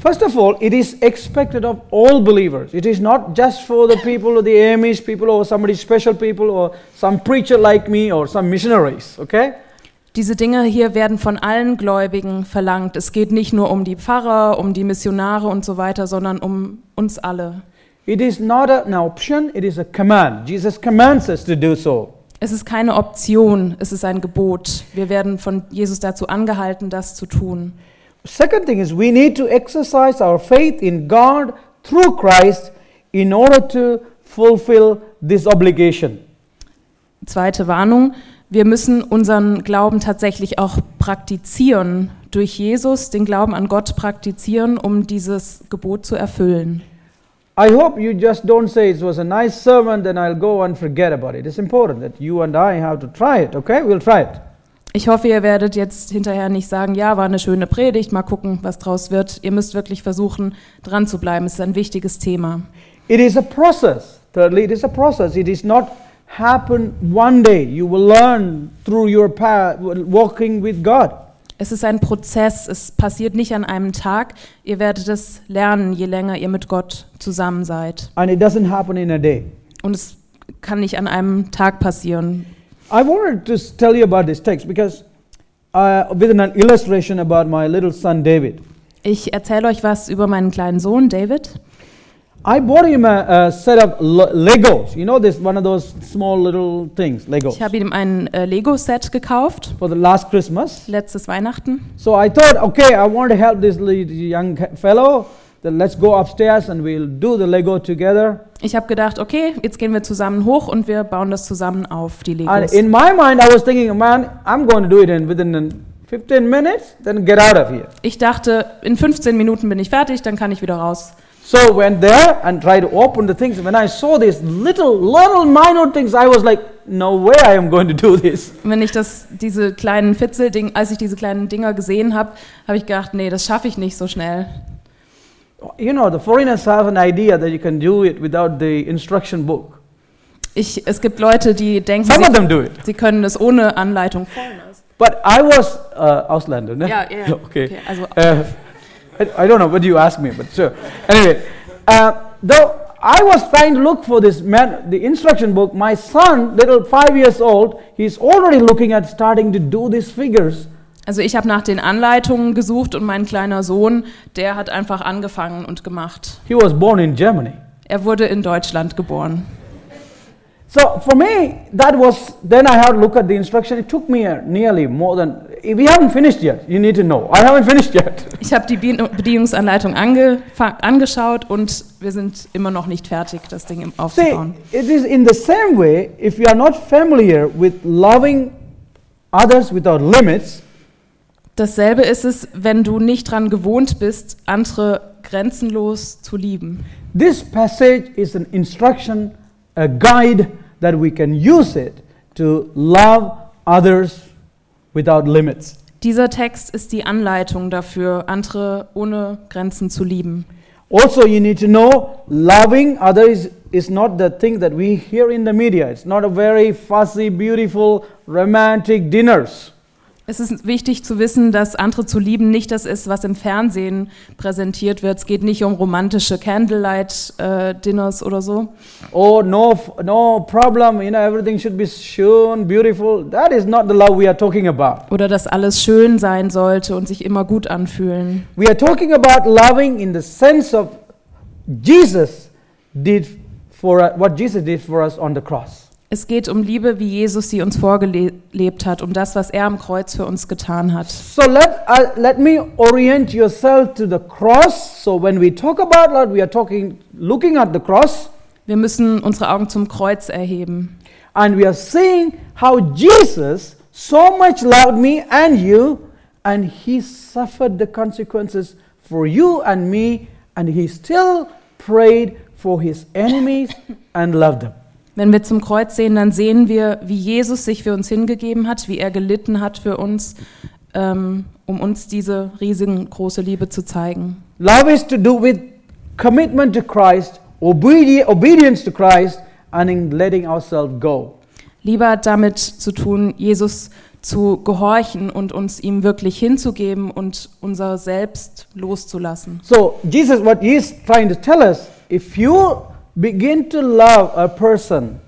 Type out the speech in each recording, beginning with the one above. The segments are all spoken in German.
First of all, it is expected of all believers. It is not just for the people or the Amish people or somebody special people or some preacher like me or some missionaries, okay? Diese Dinge hier werden von allen Gläubigen verlangt. Es geht nicht nur um die Pfarrer, um die Missionare und so weiter, sondern um uns alle. It is not an option, it is a command. Jesus commands us to do so. Es ist keine Option, es ist ein Gebot. Wir werden von Jesus dazu angehalten, das zu tun. Second thing is we need to exercise our faith in God through Christ in order to fulfill this obligation. Zweite Warnung, wir müssen unseren Glauben tatsächlich auch praktizieren, durch Jesus den Glauben an Gott praktizieren, um dieses Gebot zu erfüllen. I hope you just don't say it was a nice sermon, then I'll go and forget about it. It's important that you and I have to try it, okay? We'll try it. Ich hoffe, ihr werdet jetzt hinterher nicht sagen, ja, war eine schöne Predigt, mal gucken, was draus wird. Ihr müsst wirklich versuchen, dran zu bleiben. Es ist ein wichtiges Thema. It is a process. Thirdly, it is a process. It is not happen one day. You will learn through your path, walking with God. Es ist ein Prozess, es passiert nicht an einem Tag. Ihr werdet es lernen, je länger ihr mit Gott zusammen seid. And it doesn't happen in a day. Und es kann nicht an einem Tag passieren. I wanted to tell you about this text because uh, with an illustration about my little son David. Ich erzähle euch was über meinen kleinen Sohn David. I bought him a, a set of Legos. You know, this one of those small little things, Legos, Ich habe ihm ein äh, Lego-Set gekauft, for the last Christmas. letztes Weihnachten. So I thought, okay, I want to help this young fellow. Then let's go upstairs and we'll do the Lego together. Ich habe gedacht, okay, jetzt gehen wir zusammen hoch und wir bauen das zusammen auf, die And Legos. in my mind, I was thinking, man, I'm going to do it in within uh, 15 minutes, then get out of here. Ich dachte, in 15 Minuten bin ich fertig, dann kann ich wieder raus. So went there and tried to open the things. When I saw these little, little minor things, I was like, no way I am going to do this. Wenn ich das, diese kleinen Fitzelding, als ich diese kleinen Dinger gesehen habe, habe ich gedacht, nee, das schaffe ich nicht so schnell. You know, the foreigners have an idea that you can do it without the instruction book. Ich, es gibt Leute, die denken, Some of sie, them do it. sie können das ohne Anleitung. But I was uh, Ausländer, ne? Ja, ja, ja. Okay. Okay, also Uh, I, I don't know what you asked me, but sure. Anyway, uh, though I was trying to look for this man, the instruction book. My son, little five years old, he's already looking at starting to do these figures. Also ich habe nach den Anleitungen gesucht und mein kleiner Sohn, der hat einfach angefangen und gemacht. He was born in Germany. Er wurde in Deutschland geboren. So for me, that was then I had to look at the instruction. It took me nearly more than. We haven't finished yet. You need to know. I haven't finished yet. Ich habe die Bedienungsanleitung angeschaut und wir sind immer noch nicht fertig, das Ding im- See, aufzubauen. it is in the same way. If you are not familiar with loving others without limits, Dasselbe ist es, wenn du nicht dran gewohnt bist, andere grenzenlos zu lieben. This passage is an instruction, a guide that we can use it to love others without limits. Dieser Text ist die Anleitung dafür, andere ohne Grenzen zu lieben. Also, you need to know loving others is not the thing that we hear in the media. It's not a very fussy, beautiful, romantic dinners. Es ist wichtig zu wissen, dass andere zu lieben nicht das ist, was im Fernsehen präsentiert wird. Es geht nicht um romantische Candlelight-Dinners oder so. Oh, no, no problem. You know, everything should be shown beautiful. That is not the love we are talking about. Oder dass alles schön sein sollte und sich immer gut anfühlen. We are talking about loving in the sense of Jesus did for what Jesus did for us on the cross. Es geht um Liebe, wie Jesus sie uns vorgelebt hat, um das, was er am Kreuz für uns getan hat. So let uh, let me orient yourself to the cross. So when we talk about love, we are talking looking at the cross, Wir müssen unsere Augen zum Kreuz erheben. and we are seeing how Jesus so much loved me and you, and He suffered the consequences for you and me, and He still prayed for His enemies and loved them. Wenn wir zum Kreuz sehen, dann sehen wir, wie Jesus sich für uns hingegeben hat, wie er gelitten hat für uns, ähm, um uns diese riesengroße Liebe zu zeigen. Love is to do with commitment to Christ, obedi- obedience to Christ, and in letting ourselves go. Liebe hat damit zu tun, Jesus zu gehorchen und uns ihm wirklich hinzugeben und unser Selbst loszulassen. So, Jesus, what he is trying to tell us, if you begin to love a person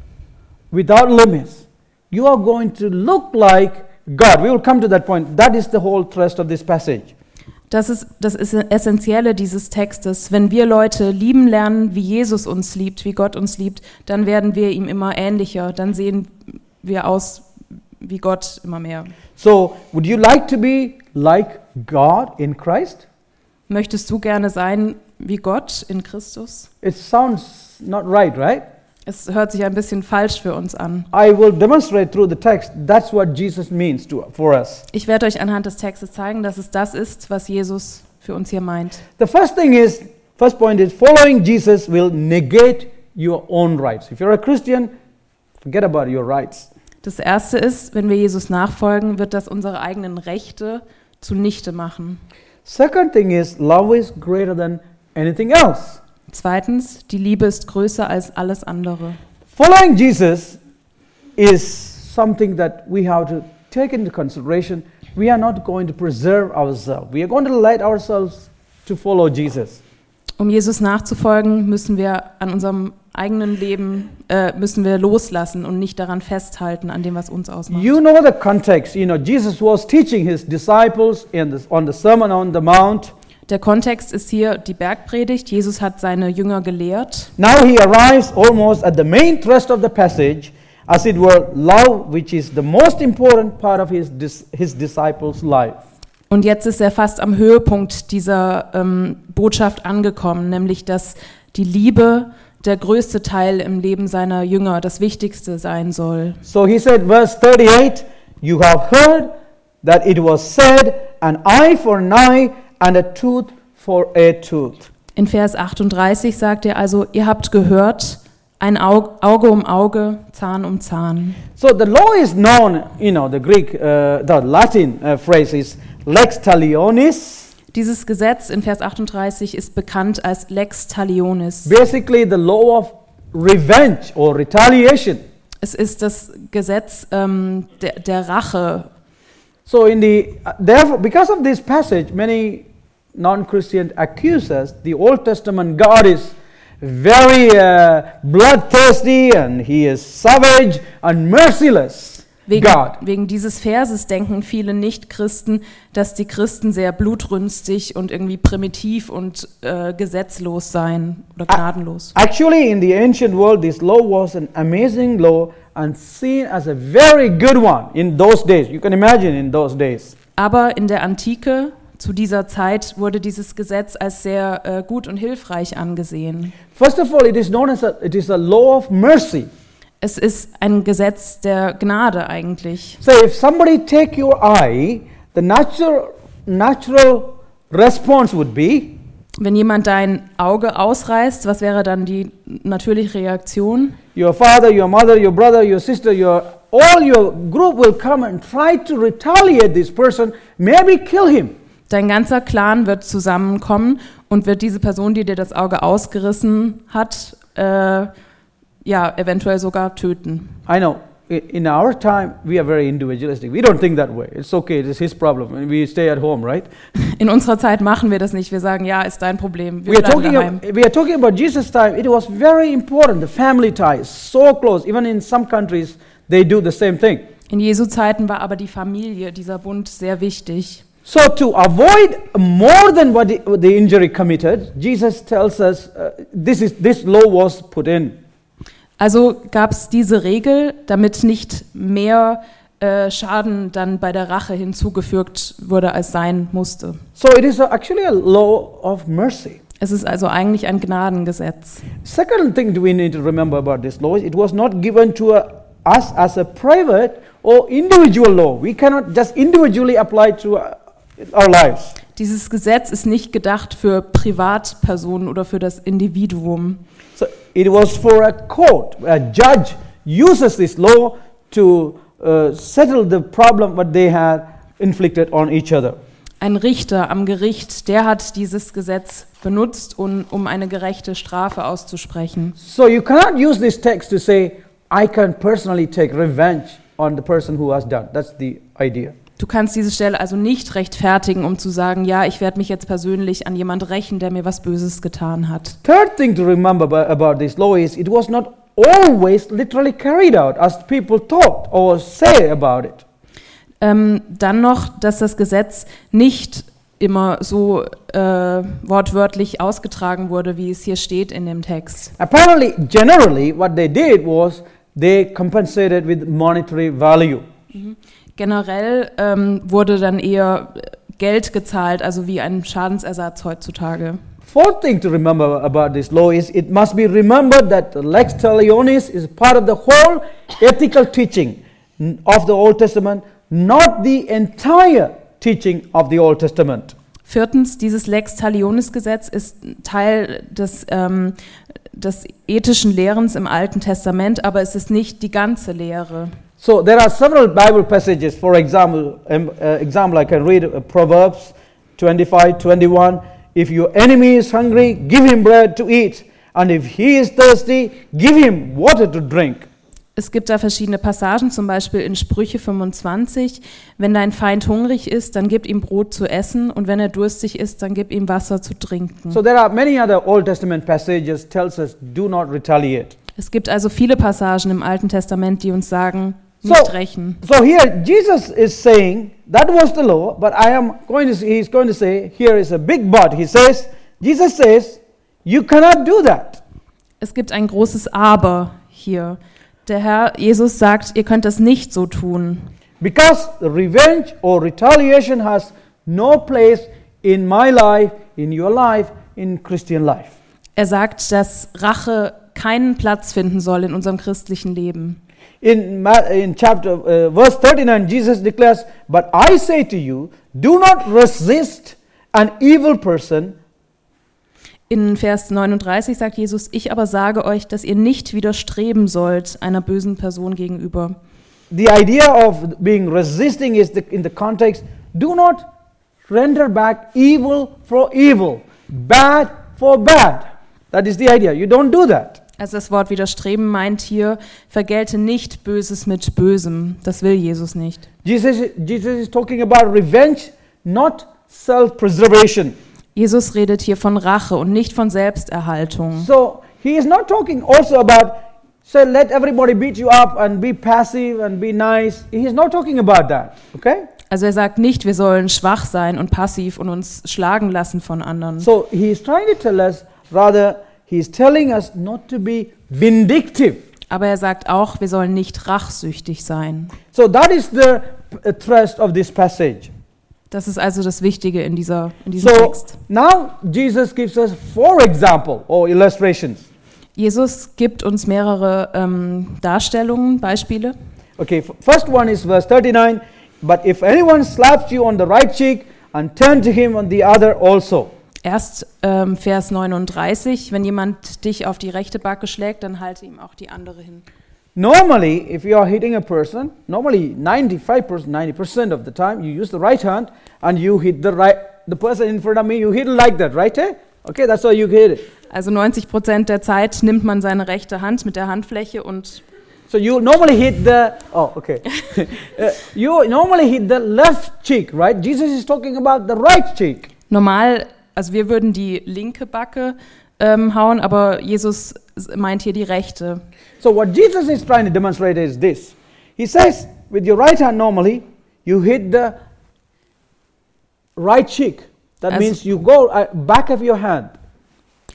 without limits, you are going to look like God. We will come to that point. That is the whole thrust of this passage. Das ist das ist Essentielle dieses Textes. Wenn wir Leute lieben lernen, wie Jesus uns liebt, wie Gott uns liebt, dann werden wir ihm immer ähnlicher. Dann sehen wir aus wie Gott immer mehr. So, would you like to be like God in Christ? Möchtest du gerne sein wie Gott in Christus? It sounds not right, right? Es hört sich ein bisschen falsch für uns an. I will demonstrate through the text. That's what Jesus means to, for us. Ich werde euch anhand des Textes zeigen, dass es das ist, was Jesus für uns hier meint. The first thing is, first point is, following Jesus will negate your own rights. If you're a Christian, forget about your rights. Das erste ist, wenn wir Jesus nachfolgen, wird das unsere eigenen Rechte zunichte machen. Second thing is, love is greater than anything else. Zweitens, die Liebe ist größer als alles andere. Following Jesus is something that we have to take into consideration. We are not going to preserve ourselves. We are going to let ourselves to follow Jesus. Um Jesus nachzufolgen, müssen wir an unserem eigenen Leben äh, müssen wir loslassen und nicht daran festhalten an dem, was uns ausmacht. You know the context. You know, Jesus was teaching his disciples in the, on the Sermon on the Mount. Der Kontext ist hier die Bergpredigt. Jesus hat seine Jünger gelehrt. Now he arrives almost at the main thrust of the passage, as it were, love, which is the most important part of his, his disciples' life. Und jetzt ist er fast am Höhepunkt dieser ähm, Botschaft angekommen, nämlich dass die Liebe der größte Teil im Leben seiner Jünger, das Wichtigste sein soll. So he said, verse 38 You have heard that it was said, an eye for an eye and a tooth for a tooth. In Vers 38 sagt er also, ihr habt gehört, ein Auge, um Auge, Zahn um Zahn. So the law is known, you know, the Greek, uh, the Latin uh, phrase is lex talionis. Dieses Gesetz in Vers 38 ist bekannt als Lex Talionis. Basically, the law of revenge or retaliation. Es ist das Gesetz ähm, der, der Rache. So, in the uh, therefore, because of this passage, many non-Christians accuse us the Old Testament God is very uh, bloodthirsty and he is savage and merciless. Wegen, God. wegen dieses Verses denken viele Nichtchristen, dass die Christen sehr blutrünstig und irgendwie primitiv und äh, gesetzlos seien oder gnadenlos. Actually, in the ancient world, this law was an amazing law and seen as a very good one in those days. You can imagine in those days. Aber in der Antike, zu dieser Zeit, wurde dieses Gesetz als sehr äh, gut und hilfreich angesehen. First of all, it is known as a, it is a law of mercy. Es ist ein Gesetz der Gnade eigentlich. So if somebody take your eye, the natural natural response would be Wenn jemand dein Auge ausreißt, was wäre dann die natürliche Reaktion? your father, your mother, your brother, your sister, your all your group will come and try to retaliate this person, maybe kill him. Dein ganzer Clan wird zusammenkommen und wird diese Person, die dir das Auge ausgerissen hat, äh, ja, eventuell sogar töten. I know. In our time, we are very individualistic. We don't think that way. It's okay. It's his problem. We stay at home, right? In unserer Zeit machen wir das nicht. Wir sagen, ja, ist dein Problem. Wir We are bleiben talking. daheim. Of, we are talking about Jesus' time. It was very important. The family ties so close. Even in some countries, they do the same thing. In Jesu Zeiten war aber die Familie, dieser Bund, sehr wichtig. So to avoid more than what the, injury committed, Jesus tells us uh, this is this law was put in. Also gab es diese Regel, damit nicht mehr äh, Schaden dann bei der Rache hinzugefügt wurde, als sein musste. So it is a, actually a law of mercy. Es ist also eigentlich ein Gnadengesetz. Second thing we need to remember about this law is it was not given to uh, us as a private or individual law. We cannot just individually apply to uh, our lives. Dieses Gesetz ist nicht gedacht für Privatpersonen oder für das Individuum. So it was for a court. A judge uses this law to uh, settle the problem what they had inflicted on each other. Ein Richter am Gericht, der hat dieses Gesetz benutzt, um, um eine gerechte Strafe auszusprechen. So you cannot use this text to say, I can personally take revenge on the person who has done. That's the idea. Du kannst diese Stelle also nicht rechtfertigen, um zu sagen, ja, ich werde mich jetzt persönlich an jemand rächen, der mir was Böses getan hat. Third thing to remember about, this law is it was not always literally carried out as people thought or say about it. Ähm, dann noch, dass das Gesetz nicht immer so äh, wortwörtlich ausgetragen wurde, wie es hier steht in dem Text. Apparently, generally, what they did was they compensated with monetary value. Generell ähm, wurde dann eher Geld gezahlt, also wie ein Schadensersatz heutzutage. Fourth thing to remember about this law is it must be remembered that lex talionis is part of the whole ethical teaching of the Old Testament, not the entire teaching of the Old Testament. Viertens, dieses Lex Talionis Gesetz ist Teil des, ähm, des ethischen Lehrens im Alten Testament, aber es ist nicht die ganze Lehre. So there are several Bible passages. For example, um, uh, example I can read uh, Proverbs 25, 21. If your enemy is hungry, give him bread to eat, and if he is thirsty, give him water to drink. Es gibt da verschiedene Passagen, zum Beispiel in Sprüche 25. Wenn dein Feind hungrig ist, dann gib ihm Brot zu essen und wenn er durstig ist, dann gib ihm Wasser zu trinken. So there are many other Old Testament passages tells us do not retaliate. Es gibt also viele Passagen im Alten Testament, die uns sagen, So, nicht rächen. so here Jesus is saying that was the law, but I am going to he's going to say here is a big but. He says Jesus says you cannot do that. Es gibt ein großes Aber hier. Der Herr Jesus sagt, ihr könnt das nicht so tun. Because revenge or retaliation has no place in my life, in your life, in Christian life. Er sagt, dass Rache keinen Platz finden soll in unserem christlichen Leben. In, in chapter uh, verse 39, Jesus declares, But I say to you, do not resist an evil person, In Vers 39 sagt Jesus, ich aber sage euch, dass ihr nicht widerstreben sollt einer bösen Person gegenüber. The idea of being resisting is the, in the context do not render back evil for evil, bad for bad. That is the idea. You don't do that. Also das Wort widerstreben meint hier, vergelte nicht Böses mit Bösem. Das will Jesus nicht. Jesus, Jesus is talking about revenge, not self preservation. Jesus redet hier von Rache und nicht von Selbsterhaltung. So he is not talking also about say let everybody beat you up and be passive and be nice. He is not talking about that. Okay? Also er sagt nicht, wir sollen schwach sein und passiv und uns schlagen lassen von anderen. So he is trying to tell us rather he is telling us not to be vindictive. Aber er sagt auch, wir sollen nicht rachsüchtig sein. So that is the thrust of this passage. Das ist also das Wichtige in, dieser, in diesem So Text. now Jesus gives us four example or illustrations. Jesus gibt uns mehrere ähm, Darstellungen, Beispiele. Okay, first one is verse 39. But if anyone slaps you on the right cheek, and turn to him on the other also. Erst ähm, Vers 39, wenn jemand dich auf die rechte Backe schlägt, dann halte ihm auch die andere hin. Normally, if you are hitting a person, normally 95%, 90% of the time, you use the right hand and you hit the right, the person in front of me, you hit it like that, right? Eh? Okay, that's how you hit it. Also 90 Prozent der Zeit nimmt man seine rechte Hand mit der Handfläche und So you normally hit the, oh, okay. Uh, you normally hit the left cheek, right? Jesus is talking about the right cheek. normal, also wir würden die linke Backe ähm, hauen, aber Jesus meint hier die rechte. So what Jesus is trying to demonstrate is this. He says, with your right hand normally, you hit the right cheek. That As- means you go uh, back of your hand.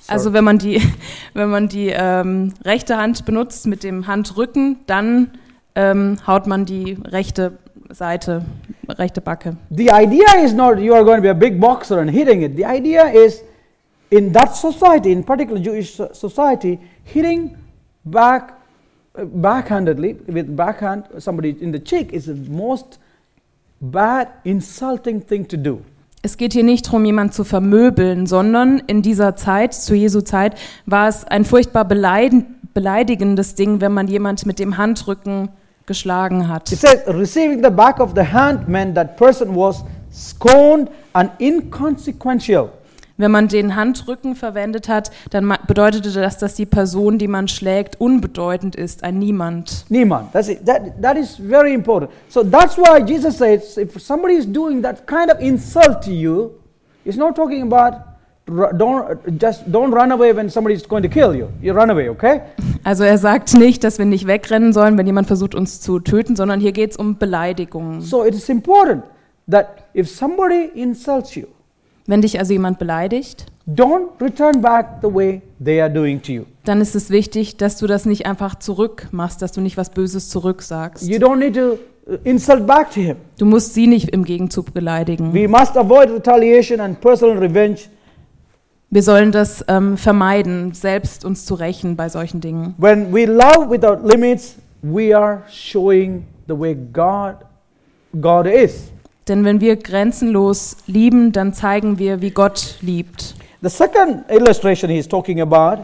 Also wenn man die, wenn man die ähm, rechte Hand benutzt mit dem Handrücken, dann ähm, haut man die rechte Seite, rechte Backe. The idea is not you are going to be a big boxer and hitting it. The idea is in that society, in particular Jewish so- society, hitting back backhandedly with backhand somebody in the cheek is the most bad, insulting thing to do. Es geht hier nicht darum, jemanden zu vermöbeln, sondern in dieser Zeit, zu Jesu Zeit, war es ein furchtbar beleidigendes Ding, wenn man jemand mit dem Handrücken geschlagen hat. It says receiving the back of the hand meant that person was scorned and inconsequential. Wenn man den Handrücken verwendet hat, dann bedeutete das, dass die Person, die man schlägt, unbedeutend ist, ein Niemand. Niemand. That's it. That, that is very important. So that's why Jesus says if somebody is doing that kind of insult to you, he's not talking about don't just don't run away when somebody is going to kill you. You run away, okay? Also er sagt nicht, dass wir nicht wegrennen sollen, wenn jemand versucht, uns zu töten, sondern hier geht es um Beleidigungen. So it is important that if somebody insults you, Wenn dich also jemand beleidigt, don't return back the way they are doing to you. dann ist es wichtig, dass du das nicht einfach zurückmachst, dass du nicht was Böses zurücksagst. You don't need to uh, insult back to him. Du musst sie nicht im Gegenzug beleidigen. We must avoid retaliation and personal revenge Wir sollen das ähm, vermeiden, selbst uns zu rächen bei solchen Dingen. When we love without limits, we are showing the way God God is. Denn wenn wir grenzenlos lieben, dann zeigen wir, wie Gott liebt. The second illustration he is talking about,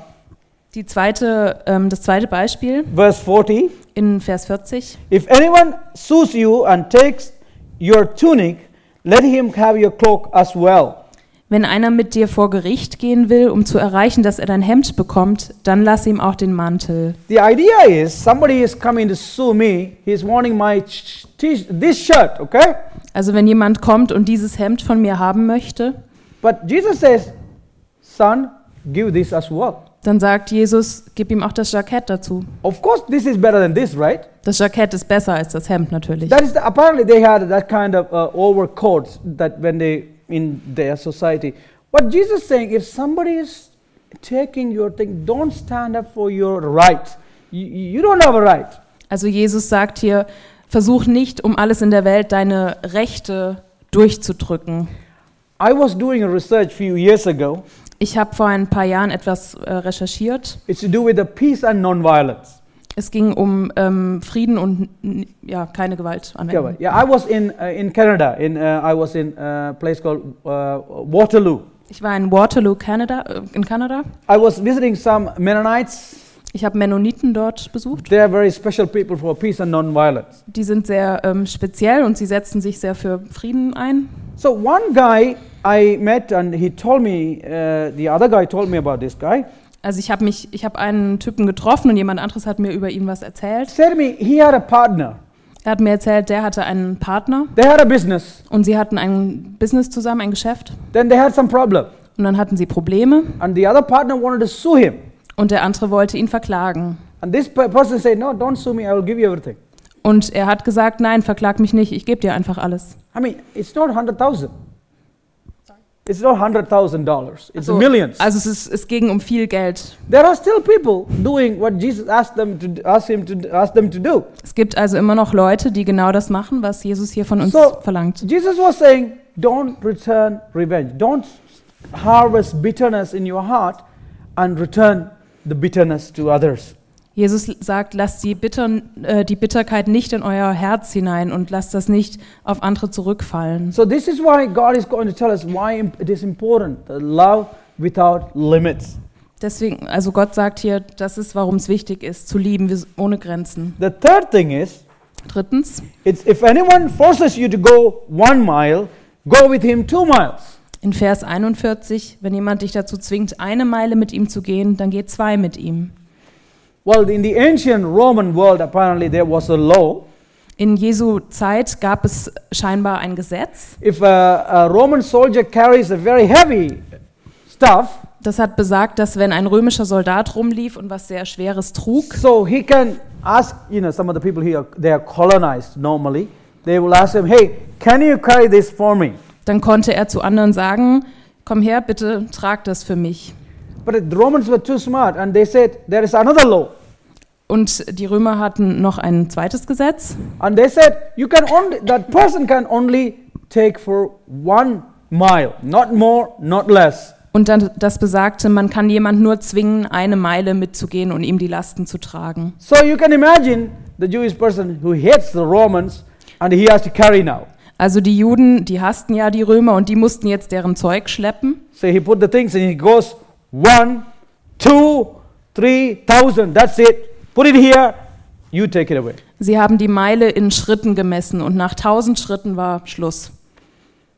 Die zweite, ähm, das zweite Beispiel verse 40, in Vers 40. if anyone sues you and takes your tunic, let him have your cloak as well. Wenn einer mit dir vor Gericht gehen will, um zu erreichen, dass er dein Hemd bekommt, dann lass ihm auch den Mantel. The idea is somebody is coming to sue me, he's wanting my this shirt, okay? Also wenn jemand kommt und dieses Hemd von mir haben möchte, But Jesus says, son, give this as well. dann sagt Jesus, gib ihm auch das Jackett dazu. Of course, this is better than this, right? Das Jackett ist besser als das Hemd natürlich. That is the, apparently they had that kind of uh, overcoats that when they in their society. What Jesus is saying, if somebody is taking your thing, don't stand up for your right. You, you don't have a right. Also Jesus sagt hier, versuch nicht um alles in der Welt deine Rechte durchzudrücken. I was doing a research a few years ago. Ich habe vor ein paar Jahren etwas äh, recherchiert. It's to do with the peace and nonviolence. Es ging um ähm, Frieden und ja, keine Gewalt anwenden. yeah, I was in uh, in Canada. In uh, I was in a place called uh, Waterloo. Ich war in Waterloo, Canada, äh, in Kanada. I was visiting some Mennonites. Ich habe Mennoniten dort besucht. They are very special people for peace and nonviolence. Die sind sehr ähm, speziell und sie setzen sich sehr für Frieden ein. So one guy I met and he told me, uh, the other guy told me about this guy. Also ich habe mich, ich habe einen Typen getroffen und jemand anderes hat mir über ihn was erzählt. Said to me, he had a partner. Er hat mir erzählt, der hatte einen Partner They had a business. und sie hatten ein Business zusammen, ein Geschäft. Then they had some problem. Und dann hatten sie Probleme And the other partner wanted to sue him. und der andere wollte ihn verklagen. And this pe- person said, no, don't sue me. I will give you everything. Und er hat gesagt, nein, verklag mich nicht, ich gebe dir einfach alles. I mean, it's not 100,000. It's not $100,000. It's So, millions. Also es, ist, es ging um viel Geld. There are still people doing what Jesus asked them to ask him to ask them to do. Es gibt also immer noch Leute, die genau das machen, was Jesus hier von uns So- verlangt. Jesus was saying, don't return revenge. Don't harvest bitterness in your heart and return the bitterness to others. Jesus sagt, lasst die, Bitter, äh, die Bitterkeit nicht in euer Herz hinein und lasst das nicht auf andere zurückfallen. So this is why God is going to tell us why it is important to love without limits. Deswegen, also Gott sagt hier, das ist, warum es wichtig ist, zu lieben ohne Grenzen. The third thing is, Drittens, it's if anyone forces you to go one mile, go with him two miles. in Vers 41, wenn jemand dich dazu zwingt, eine Meile mit ihm zu gehen, dann geh zwei mit ihm. Well, in the ancient Roman world, apparently there was a law. In Jesu Zeit gab es scheinbar ein Gesetz, If a, a Roman soldier carries a very heavy stuff, das hat besagt, dass wenn ein römischer Soldat rumlief und was sehr Schweres trug, so he can ask, you know, some of the people here, they are colonized normally. They will ask him, hey, can you carry this for me? dann konnte er zu anderen sagen, komm her, bitte trag das für mich. But the Romans were too smart and they said, there is another law. Und die Römer hatten noch ein zweites Gesetz. And they said, you can only, that person can only take for one mile, not more, not less. Und dann das besagte, man kann jemand nur zwingen, eine Meile mitzugehen und ihm die Lasten zu tragen. So you can imagine the Jewish person who hates the Romans and he has to carry now. Also die Juden, die hassten ja die Römer und die mussten jetzt deren Zeug schleppen. So he put the things and he goes one, two, three thousand. That's it. Put it here. You take it away. Sie haben die Meile in Schritten gemessen und nach tausend Schritten war Schluss.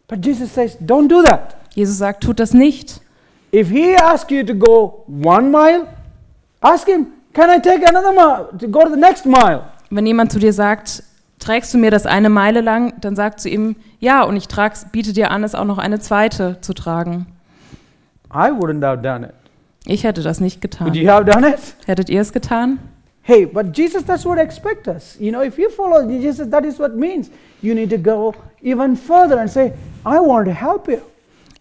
But Jesus says, don't do that. Jesus sagt, tut das nicht. If he asks you to go one mile, ask him, can I take another mile to go to the next mile? Wenn jemand zu dir sagt, trägst du mir das eine Meile lang, dann sag zu ihm, ja, und ich trag's, biete dir an, es auch noch eine zweite zu tragen. I wouldn't have done it. Ich hätte das nicht Would getan. you have done it? Hättet ihr es getan? Hey, but Jesus, that's what expect us. You know, if you follow Jesus, that is what means. You need to go even further and say, I want to help you.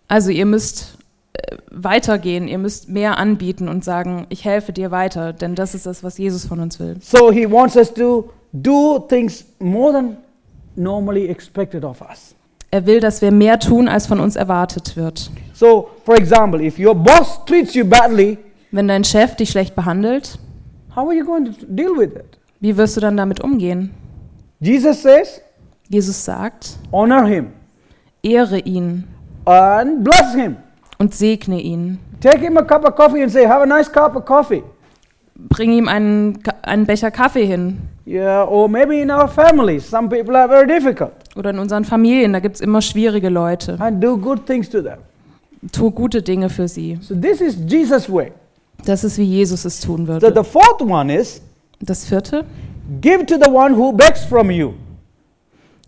Also ihr müsst äh, weitergehen, ihr müsst mehr anbieten und sagen, ich helfe dir weiter, denn das ist das, was Jesus von uns will. So he wants us to do things more than normally expected of us. Er will, dass wir mehr tun, als von uns erwartet wird. So, for example, if your boss treats you badly, Wenn dein Chef dich schlecht behandelt, how are you going to deal with it? wie wirst du dann damit umgehen? Jesus says, Jesus sagt, honor him ehre ihn and bless him. und segne ihn. Take him a cup of coffee and say, have a nice cup of coffee. Bring ihm einen, einen Becher Kaffee hin. Yeah, or maybe in our families, some people are very difficult. Oder in unseren Familien, da gibt es immer schwierige Leute. And do good things to them. Tu gute Dinge für sie. So this is Jesus' way. Das ist, wie Jesus es tun So würde. the fourth one is Das vierte, give to the one who begs from you.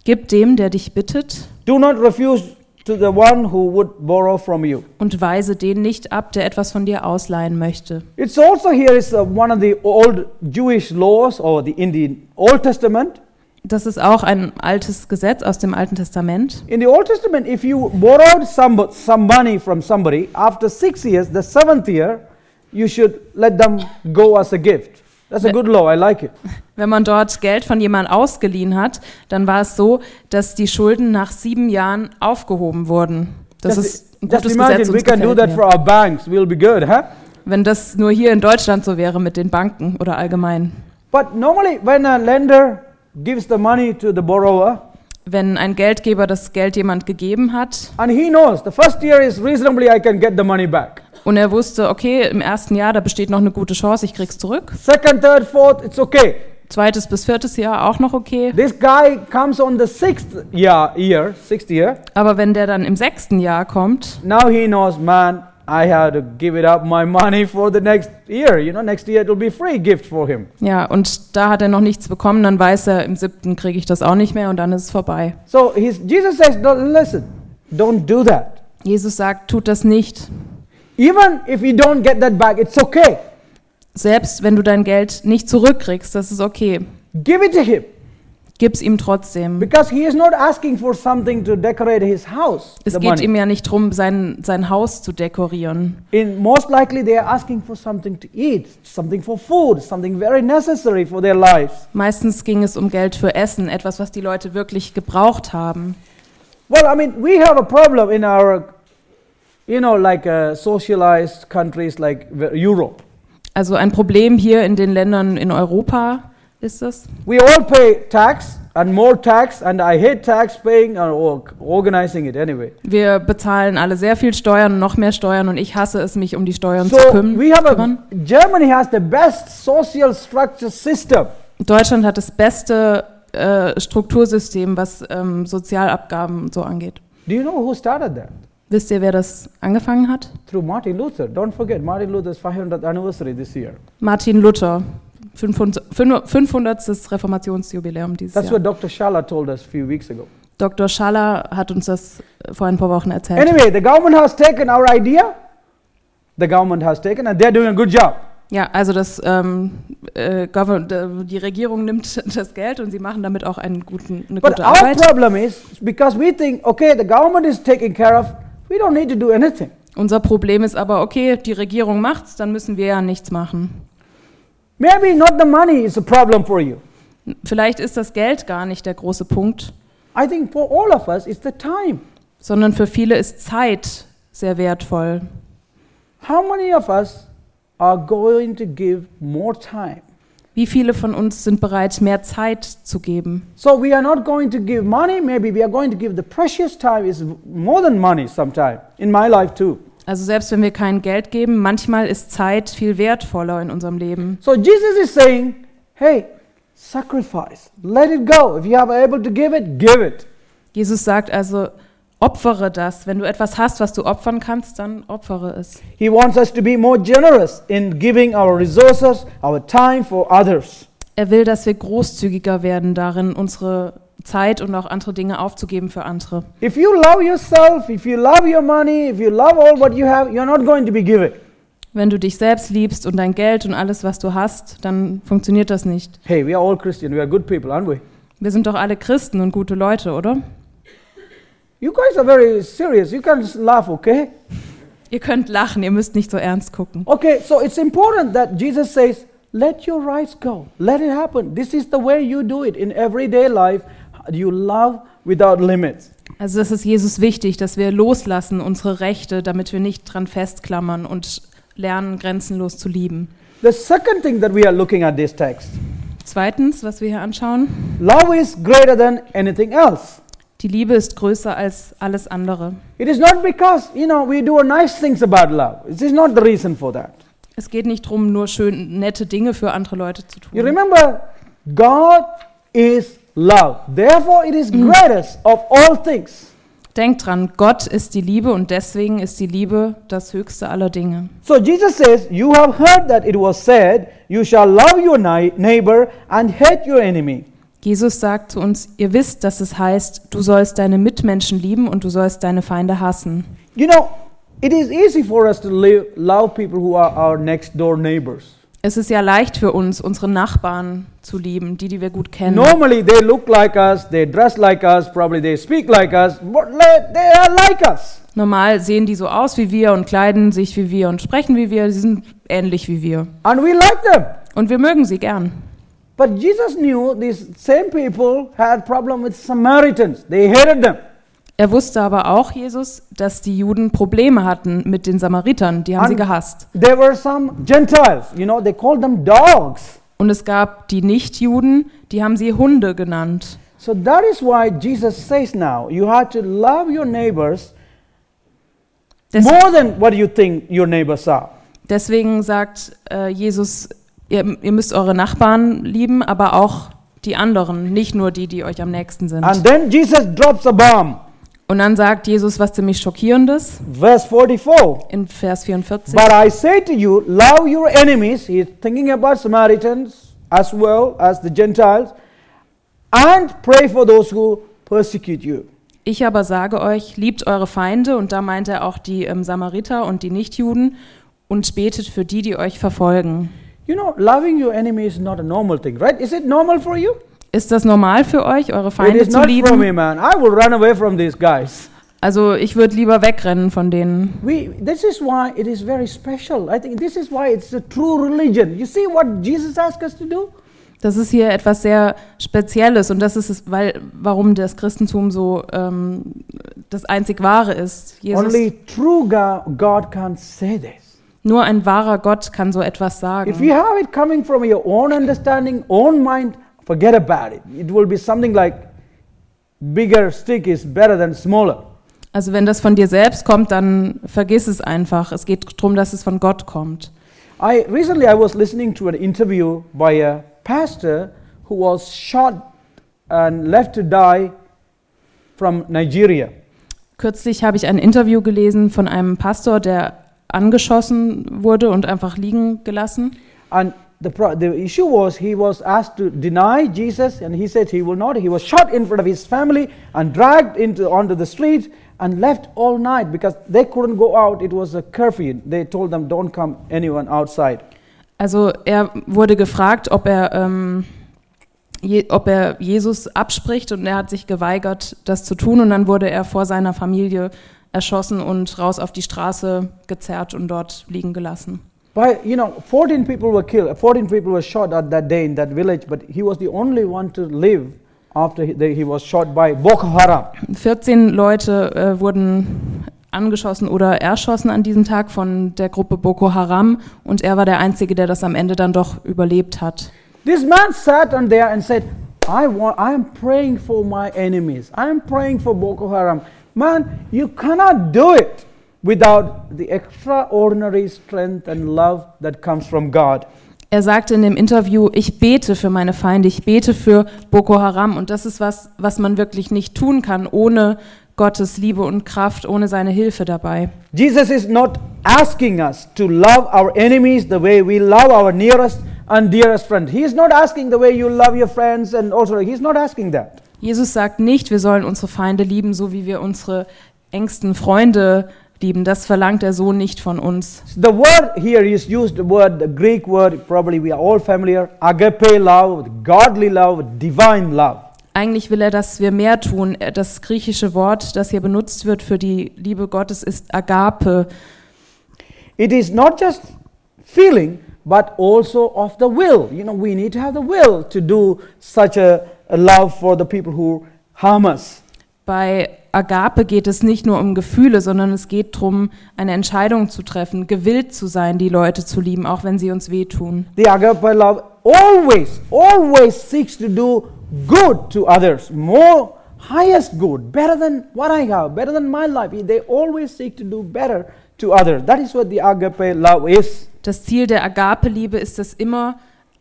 gib dem, der dich bittet, Do not refuse to the one who would borrow from you. und weise den nicht ab, der etwas von dir ausleihen möchte. It's also here is uh, one of the old Jewish laws or the in the Old Testament. Das ist auch ein altes Gesetz aus dem Alten Testament. In the Old Testament, if you borrowed some, some money from somebody, after six years, the seventh year, you should let them go as a gift. That's a good law. I like it. Wenn man dort Geld von jemandem ausgeliehen hat, dann war es so, dass die Schulden nach sieben Jahren aufgehoben wurden. Das just, ist ein just gutes imagine Gesetz. we can do that for our banks. We'll be good, huh? Wenn das nur hier in Deutschland so wäre mit den Banken oder allgemein. But normally, when a lender gives the money to the borrower, Wenn ein Geldgeber das Geld jemand gegeben hat and he knows the first year is reasonably I can get the money back. Und er wusste, okay, im ersten Jahr, da besteht noch eine gute Chance, ich krieg's zurück. Second, third, fourth, it's okay. Zweites bis viertes Jahr auch noch okay. This guy comes on the sixth year, year, sixth year. Aber wenn der dann im sechsten Jahr kommt, Now he knows, man, I have to give it up my money for the next year. You know, next year it will be free gift for him. ja, und da hat er noch nichts bekommen, dann weiß er, im siebten kriege ich das auch nicht mehr und dann ist es vorbei. So Jesus says, don't listen, don't do that. Jesus sagt, tut das nicht. Even if you don't get that back, it's okay. Selbst wenn du dein Geld nicht zurückkriegst, das ist okay. Give it to him Gib's ihm trotzdem. because he is not asking for something to decorate his house. Es the geht money. ihm ja nicht darum, sein, sein Haus zu dekorieren. In most likely, they are asking for something to eat, something for food, something very necessary for their lives. Meistens ging es um Geld für Essen, etwas, was die Leute wirklich gebraucht haben. Well, I mean, we have a problem in our, you know, like uh, socialized countries like v- Europe. Also ein Problem hier in den Ländern in Europa ist es. We all pay tax and more tax, and I hate tax paying or, or organizing it anyway. Wir bezahlen alle sehr viel Steuern und noch mehr Steuern und ich hasse es, mich um die Steuern So zu küm we have a kümmern. Germany has the best social structure system. Deutschland hat das beste äh, Struktursystem, was ähm, Sozialabgaben so angeht. Do you know who started that? Wisst ihr, wer das angefangen hat? Through Martin Luther. Don't forget Martin Luther's 500th anniversary this year. Martin Luther. 500. 500. Reformationsjubiläum dieses That's Jahr. what Dr. Shala told us a few weeks ago. Dr. Schaller hat uns das äh, vor ein paar Wochen erzählt. Anyway, the government has taken our idea. The government has taken, and they're doing a good job. Ja, also das, ähm, äh, d- die Regierung nimmt das Geld und sie machen damit auch einen guten, eine But gute our Arbeit. problem is because we think, okay, the government is taking care of, we don't need to do anything. Unser Problem ist aber, okay, die Regierung macht's, dann müssen wir ja nichts machen. Maybe not the money is a problem for you. Vielleicht ist das Geld gar nicht der große Punkt, I think for all of us, it's the time. sondern für viele ist Zeit sehr wertvoll. How many of us are going to give more time? Wie viele von uns sind bereit, mehr Zeit zu geben? So we are not going to give money, maybe we are going to give the precious time is more than money sometime in my life too. Also selbst wenn wir kein Geld geben, manchmal ist Zeit viel wertvoller in unserem Leben. So Jesus is saying, hey, sacrifice, let it go. If you are able to give it, give it. Jesus sagt also, Opfere das. Wenn du etwas hast, was du opfern kannst, dann opfere es. He wants us to be more generous in giving our resources, our time for others. Er will, dass wir großzügiger werden darin, unsere Zeit und auch andere Dinge aufzugeben für andere. If you love yourself, if you love your money, if you love all what you have, you're not going to be giving. Wenn du dich selbst liebst und dein Geld und alles, was du hast, dann funktioniert das nicht. Hey, we are all Christian. We are good people, aren't we? Wir sind doch alle Christen und gute Leute, oder? You guys are very serious. You can just laugh, okay? Ihr könnt lachen, ihr müsst nicht so ernst gucken. Okay, so it's important that Jesus says, let your rights go. Let it happen. This is the way you do it in everyday life. You love without limits. Also das ist Jesus wichtig, dass wir loslassen unsere Rechte, damit wir nicht dran festklammern und lernen, grenzenlos zu lieben. The second thing that we are looking at this text Zweitens, was wir hier anschauen, love is greater than anything else. Die Liebe ist größer als alles andere. It is not because, you know, we do nice things about love. This is not the reason for that. Es geht nicht darum, nur schön nette Dinge für andere Leute zu You tun. remember, God is love. Therefore, it is greatest of all things. Denkt dran, Gott ist die Liebe und deswegen ist die Liebe das höchste aller Dinge. So Jesus says, You have heard that it was said, You shall love your neighbor and hate your enemy. Jesus sagt zu uns, ihr wisst, dass es heißt, du sollst deine Mitmenschen lieben und du sollst deine Feinde hassen. You know, it is easy for us to live, love people who are our next door neighbors. Es ist ja leicht für uns, unsere Nachbarn zu lieben, die, die wir gut kennen. Normally, they look like us, they dress like us, probably they speak like us, but they are like us. Normal sehen die so aus wie wir und kleiden sich wie wir und sprechen wie wir. Sie sind ähnlich wie wir. And we like them. Und wir mögen sie gern. But Jesus knew these same people had problem with Samaritans. They hated them. Er wusste aber auch, Jesus, dass die Juden Probleme hatten mit den Samaritern. Die haben sie An- gehasst. There were some Gentiles, you know, they called them dogs. Und es gab die Nichtjuden, die haben sie Hunde genannt. So that is why Jesus says now, you have to love your neighbors Des more than what you think your neighbors are. deswegen sagt äh, Jesus, ihr, ihr müsst eure Nachbarn lieben, aber auch die anderen, nicht nur die, die euch am nächsten sind. And then Jesus drops a bomb. Und dann sagt Jesus was ziemlich Schockierendes Verse 44. in Vers 44. But I say to you, love your enemies. He's thinking about Samaritans as well as the Gentiles. And pray for those who persecute you. Ich aber sage euch, liebt eure Feinde, und da meint er auch die ähm, Samariter und die Nichtjuden, und betet für die, die euch verfolgen. You know, loving your enemy is not a normal thing, right? Is it normal for you? Ist das normal für euch, eure It Feinde is zu not for me, lieben? man. I will run away from these guys. Also ich würde lieber wegrennen von denen. We, this is why it is very special. I think this is why it's a true religion. You see what Jesus asked us to do? Das ist hier etwas sehr Spezielles und das ist es, weil, warum das Christentum so ähm, das einzig wahre ist. Jesus, Only true Go- God can say this. Nur ein wahrer Gott kann so etwas If sagen. you have it coming from your own understanding, own mind, forget about it. It will be something like bigger stick is better than smaller. Also wenn das von dir selbst kommt, dann vergiss es einfach. Es geht darum, dass es von Gott kommt. I recently I was listening to an interview by a pastor who was shot and left to die from Nigeria. Kürzlich habe ich ein Interview gelesen von einem Pastor, der angeschossen wurde und einfach liegen gelassen. And the, pro- the issue was he was asked to deny Jesus, and he said he will not. He was shot in front of his family and dragged into onto the street and left all night because they couldn't go out. It was a curfew. They told them don't come anyone outside. Also er wurde gefragt, ob er, ähm, je, ob er Jesus abspricht und er hat sich geweigert, das zu tun und dann wurde er vor seiner Familie erschossen und raus auf die Straße gezerrt und dort liegen gelassen. By you know, 14 people were killed. 14 people were shot at that day in that village, but he was the only one to live after he, he was shot by Boko Haram. 14 Leute äh, wurden angeschossen oder erschossen an diesem Tag von der Gruppe Boko Haram und er war der Einzige, der das am Ende dann doch überlebt hat. This man sat on there and said, I want I am praying for my enemies. I am praying for Boko Haram. Man, you cannot do it without the extraordinary strength and love that comes from God. Er sagte in dem Interview, ich bete für meine Feinde, ich bete für Boko Haram und das ist was, was man wirklich nicht tun kann ohne Gottes Liebe und Kraft ohne seine Hilfe dabei. Jesus is not asking us to love our enemies the way we love our nearest and dearest friend. He is not asking the way you love your friends and also he's not asking that. Jesus sagt nicht, wir sollen unsere Feinde lieben, so wie wir unsere engsten Freunde lieben. Das verlangt er so nicht von uns. The word here is used the word the Greek word probably we are all familiar agape love, godly love, divine love. Eigentlich will er, dass wir mehr tun. Das griechische Wort, das hier benutzt wird für die Liebe Gottes, ist Agape. It is not just feeling but also of the will. You know, we need to have the will to do such a, a love for the people who harm us. Bei Agape geht es nicht nur um Gefühle, sondern es geht darum, eine Entscheidung zu treffen, gewillt zu sein, die Leute zu lieben, auch wenn sie uns wehtun. The agape love always, always seeks to do good to others, more highest good, better than what I have, better than my life. They always seek to do better to others. That is what the agape love is. Das Ziel der Agape-Liebe ist es immer,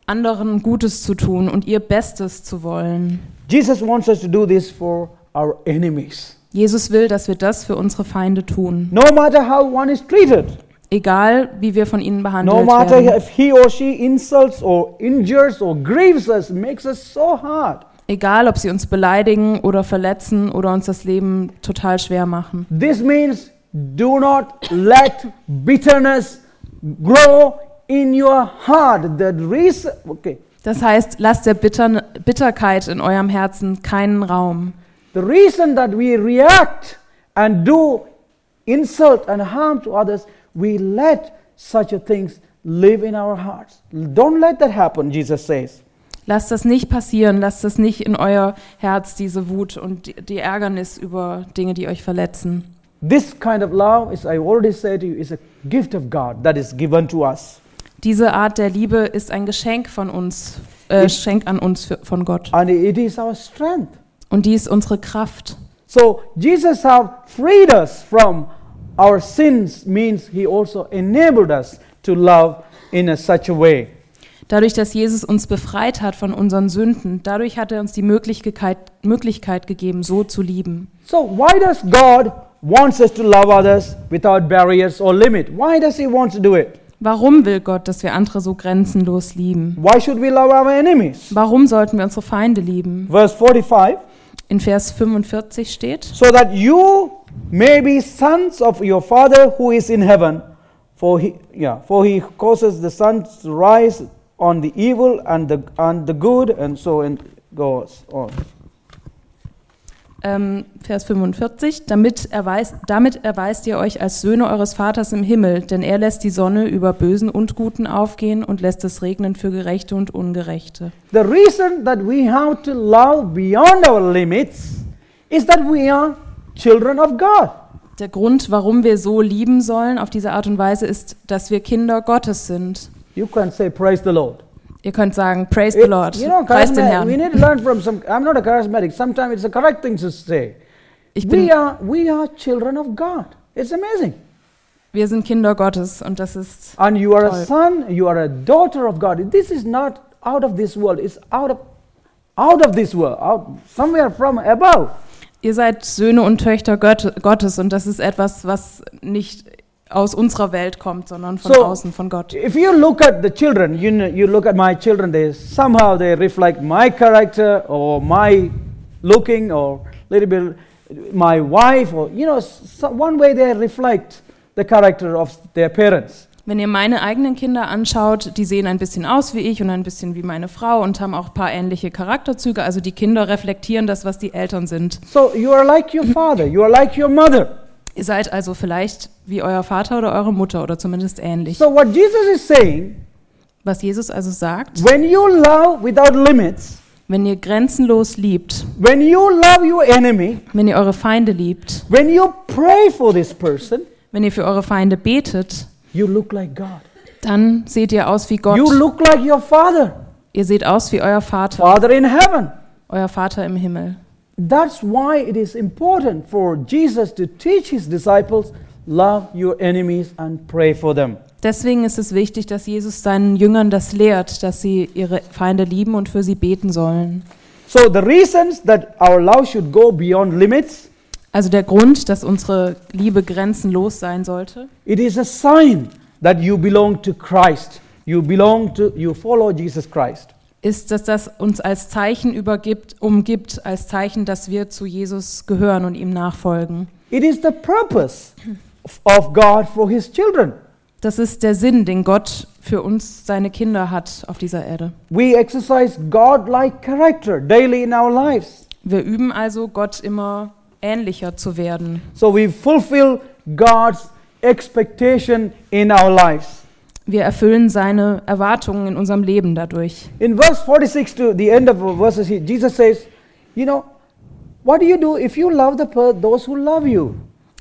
anderen Gutes zu tun und ihr Bestes zu wollen. Jesus wants us to do this for our enemies. Jesus will, dass wir das für unsere Feinde tun. No matter how one is treated, Egal, wie wir von ihnen behandelt no matter werden. if he or she insults or injures or grieves us, makes us so hard. Egal, ob sie uns beleidigen oder verletzen oder uns das Leben total schwer machen. This means do not let bitterness grow in your heart. The reason, okay, Das heißt, lasst der Bitter Bitterkeit in eurem Herzen keinen Raum. the reason that we react and do insult and harm to others, we let such things live in our hearts. Don't let that happen, Jesus says. Lasst das nicht passieren, lasst das nicht in euer Herz, diese Wut und die- die Ärgernis über Dinge, die euch verletzen. This kind of love, is I already said to you, is a gift of God that is given to us. Diese Art der Liebe ist ein Geschenk von uns, äh, Geschenk an uns für, von Gott. And it is our strength. Und die ist unsere Kraft. So Jesus have freed us from our sins means he also enabled us to love in a such a way. Dadurch, dass Jesus uns befreit hat von unseren Sünden, dadurch hat er uns die Möglichkeit, Möglichkeit gegeben, so zu lieben. So why does God wants us to love others without barriers or limit? Why does he want to do it? Warum will Gott, dass wir andere so grenzenlos lieben? Why should we love our enemies? Warum sollten wir unsere Feinde lieben? Verse 45 In Vers 45 steht, so that you may be sons of your father who is in heaven for he yeah for he causes the sun to rise on the evil and the and the good and so and goes on ähm, Vers 45, damit erweist, damit erweist ihr euch als Söhne eures Vaters im Himmel, denn er lässt die Sonne über Bösen und Guten aufgehen und lässt es regnen für Gerechte und Ungerechte. the reason that we have to love beyond our limits is that we are children of god Der Grund, warum wir so lieben sollen auf diese Art und Weise, ist, dass wir Kinder Gottes sind. you can say praise the lord Ihr könnt sagen, praise the It- Lord, you know preist den charisma- we Herrn. need to learn from some i'm not a charismatic. Sometimes it's a correct thing to say. Ich bin, we are we are children of god. It's amazing. Wir sind Kinder Gottes und das ist, and you are a Toll. son you are a daughter of god. This is not out of this world. It's out of out of this world. Out somewhere from above. Ihr seid Söhne und Töchter Gott, Gottes und das ist etwas, was nicht aus unserer Welt kommt, sondern von So- außen, von Gott. if you look at the children you know, you look at my children they somehow they reflect my character or my looking or little bit my wife or you know so one way they reflect the character of their parents Wenn ihr meine eigenen Kinder anschaut, die sehen ein bisschen aus wie ich und ein bisschen wie meine Frau und haben auch ein paar ähnliche Charakterzüge. Also die Kinder reflektieren das, was die Eltern sind. so you are like your father you are like your mother Ihr seid also vielleicht wie euer Vater oder eure Mutter oder zumindest ähnlich. so what jesus is saying Was Jesus also sagt, when you love without limits wenn ihr grenzenlos liebt, when you love your enemy wenn ihr eure Feinde liebt, when you pray for this person wenn ihr für eure Feinde betet, you look like god dann seht ihr aus wie Gott. you look like your father Ihr seht aus wie euer Vater, father in heaven euer Vater im Himmel. That's why it is important for Jesus to teach his disciples love your enemies and pray for them. Deswegen ist es wichtig, dass Jesus seinen Jüngern das lehrt, dass sie ihre Feinde lieben und für sie beten sollen. So the reasons that our love should go beyond limits Also der Grund, dass unsere Liebe grenzenlos sein sollte, It is a sign that you belong to Christ. You belong to, you follow Jesus Christ. Ist, dass das uns als Zeichen übergibt, umgibt, als Zeichen, dass wir zu Jesus gehören und ihm nachfolgen. It is the purpose of- God for his children. Das ist der Sinn, den Gott für uns, seine Kinder, hat auf dieser Erde. We exercise God-like character daily in our lives. Wir üben also, Gott immer ähnlicher zu werden. So we fulfill God's expectation in our lives. Wir erfüllen seine Erwartungen in unserem Leben dadurch. In verse 46 to the end of verses, he- Jesus says, You know, what do you do if you love the those who love you?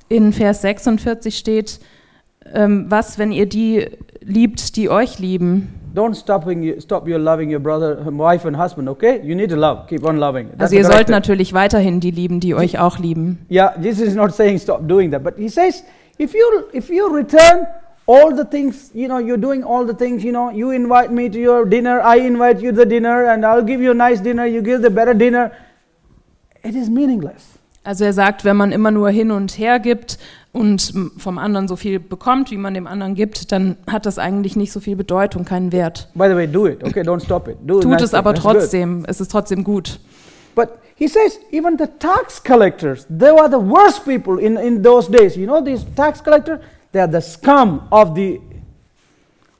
In Vers 46 steht, ähm, was, wenn ihr die liebt, die euch lieben? Don't stopping, stop your loving your brother, wife, and husband, okay? You need to love. Keep on loving. That's Also ihr sollt natürlich weiterhin die lieben, die euch auch lieben. Yeah, Jesus is not saying stop doing that, but he says if you if you return all the things, you know, you're doing all the things, you know, you invite me to your dinner, I invite you to the dinner, and I'll give you a nice dinner, you give the better dinner. It is meaningless. Also er sagt, wenn man immer nur hin und her gibt und vom anderen so viel bekommt, wie man dem anderen gibt, dann hat das eigentlich nicht so viel Bedeutung, keinen Wert. By the way, do it, okay? Don't stop it. Do Tut nice es aber trotzdem, es ist trotzdem gut. But he says even the tax collectors, they were the worst people in, in those days. You know, these tax collectors, they are the scum of the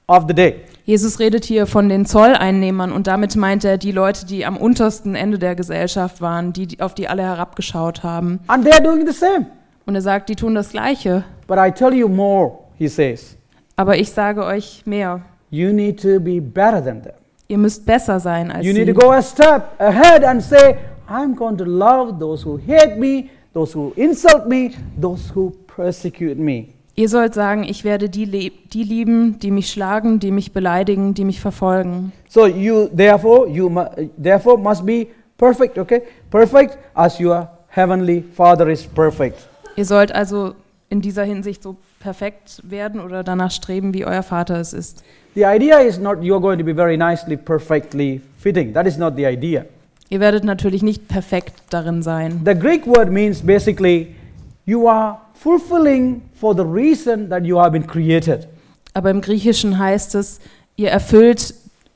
of the day. Jesus redet hier von den Zolleinnehmern und damit meint er die Leute, die am untersten Ende der Gesellschaft waren, die, auf die alle herabgeschaut haben. And they are doing the same. Und er sagt, die tun das Gleiche. But I tell you more, he says. Aber ich sage euch mehr. You need to be better than them. Ihr müsst besser sein als You need sie. to go a step ahead and say, I'm going to love those who hate me, those who insult me, those who persecute me. Ihr sollt sagen, ich werde die, die lieben, die mich schlagen, die mich beleidigen, die mich verfolgen. So you therefore you therefore must be perfect, okay? Perfect as your heavenly Father is perfect. Ihr sollt also in dieser Hinsicht so perfekt werden oder danach streben, wie euer Vater es ist. The idea is not you're going to be very nicely, perfectly fitting. That is not the idea. Ihr werdet natürlich nicht perfekt darin sein. The Greek word means basically you are fulfilling for the reason that you have been created. Aber im Griechischen heißt es, ihr erfüllt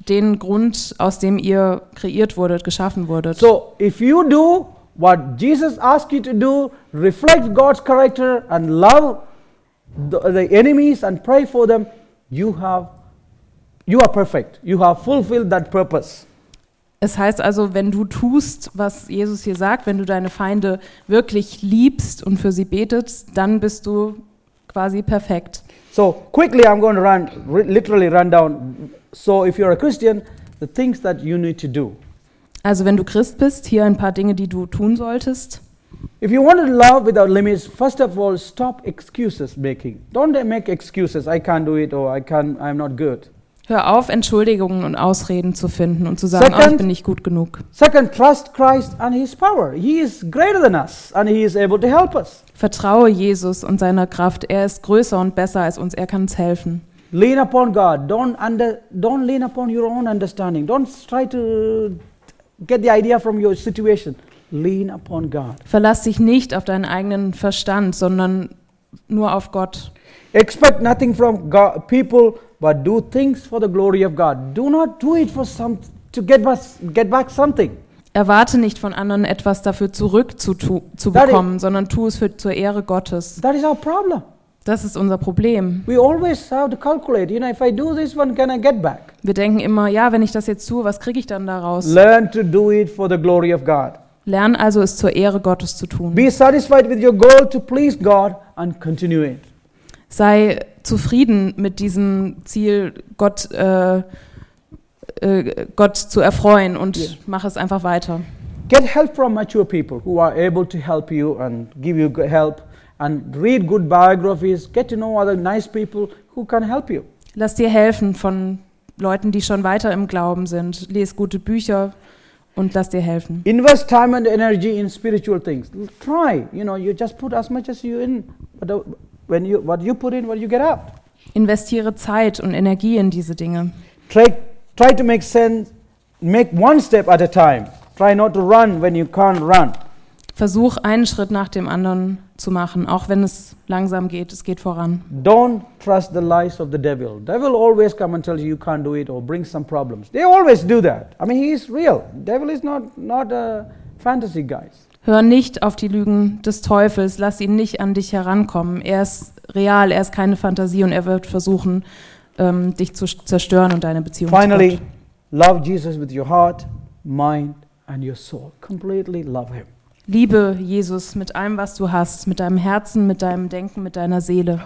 den Grund, aus dem ihr kreiert wurdet, geschaffen wurdet. So if you do what Jesus asked you to do, reflect God's character and love the, the enemies and pray for them, you have you are perfect. You have fulfilled that purpose. Es heißt also, wenn du tust, was Jesus hier sagt, wenn du deine Feinde wirklich liebst und für sie betest, dann bist du quasi perfekt. So quickly I'm going to run literally run down. So if you're a Christian, the things that you need to do. Also wenn du Christ bist, hier ein paar Dinge, die du tun solltest. If you want to love without limits, first of all, stop excuses making. Don't make excuses. I can't do it or I can't. I'm not good. Hör auf, Entschuldigungen und Ausreden zu finden und zu sagen, ah, ich Second- bin nicht gut genug. Second, trust Christ and His power. He is greater than us and He is able to help us. Vertraue Jesus und seiner Kraft. Er ist größer und besser als uns. Er kann uns helfen. Lean upon God. Don't under, Don't lean upon your own understanding. Don't try to get the idea from your situation. Lean upon God. Verlass dich nicht auf deinen eigenen Verstand, sondern nur auf Gott. Expect nothing from God, people, but do things for the glory of God. Do not do it for some to get back, get back something. Erwarte nicht von anderen etwas dafür zurück zu, tu, zu bekommen, sondern tu es für, zur Ehre Gottes. That is our problem. Das ist unser Problem. We always have to calculate. You know, if I do this one, can I get back? Wir denken immer, ja, wenn ich das jetzt tue, was kriege ich dann daraus? Learn to do it for the glory of God. Lern also, es zur Ehre Gottes zu tun. Be satisfied with your goal to please God and continue it. Sei zufrieden mit diesem Ziel, Gott, äh, äh, Gott zu erfreuen und Ja. mach es einfach weiter. Get help from mature people who are able to help you and give you help and read good biographies. Get to know other nice people who can help you. Lass dir helfen von Leuten, die schon weiter im Glauben sind. Lies gute Bücher und lass dir helfen. Invest time and energy in spiritual things. Try, you know, you just put as much as you in, but uh, when you what you put in, what you get out. Investiere Zeit und Energie in diese Dinge. Try, try to make sense, make one step at a time. Try not to run when you can't run. Versuch einen Schritt nach dem anderen zu machen, auch wenn es langsam geht, es geht voran. Don't trust the lies of the devil. Devil always come and tells you you can't do it or brings some problems. They always do that. I mean, he is real. Devil is not not a fantasy guys. Hör nicht auf die Lügen des Teufels, lass ihn nicht an dich herankommen. Er ist real, er ist keine Fantasie und er wird versuchen, ähm, dich zu zerstören und deine Beziehung Finally, zu Gott. love Jesus with your heart, mind, and your soul. Completely love him. Liebe Jesus mit allem, was du hast, mit deinem Herzen, mit deinem Denken, mit deiner Seele.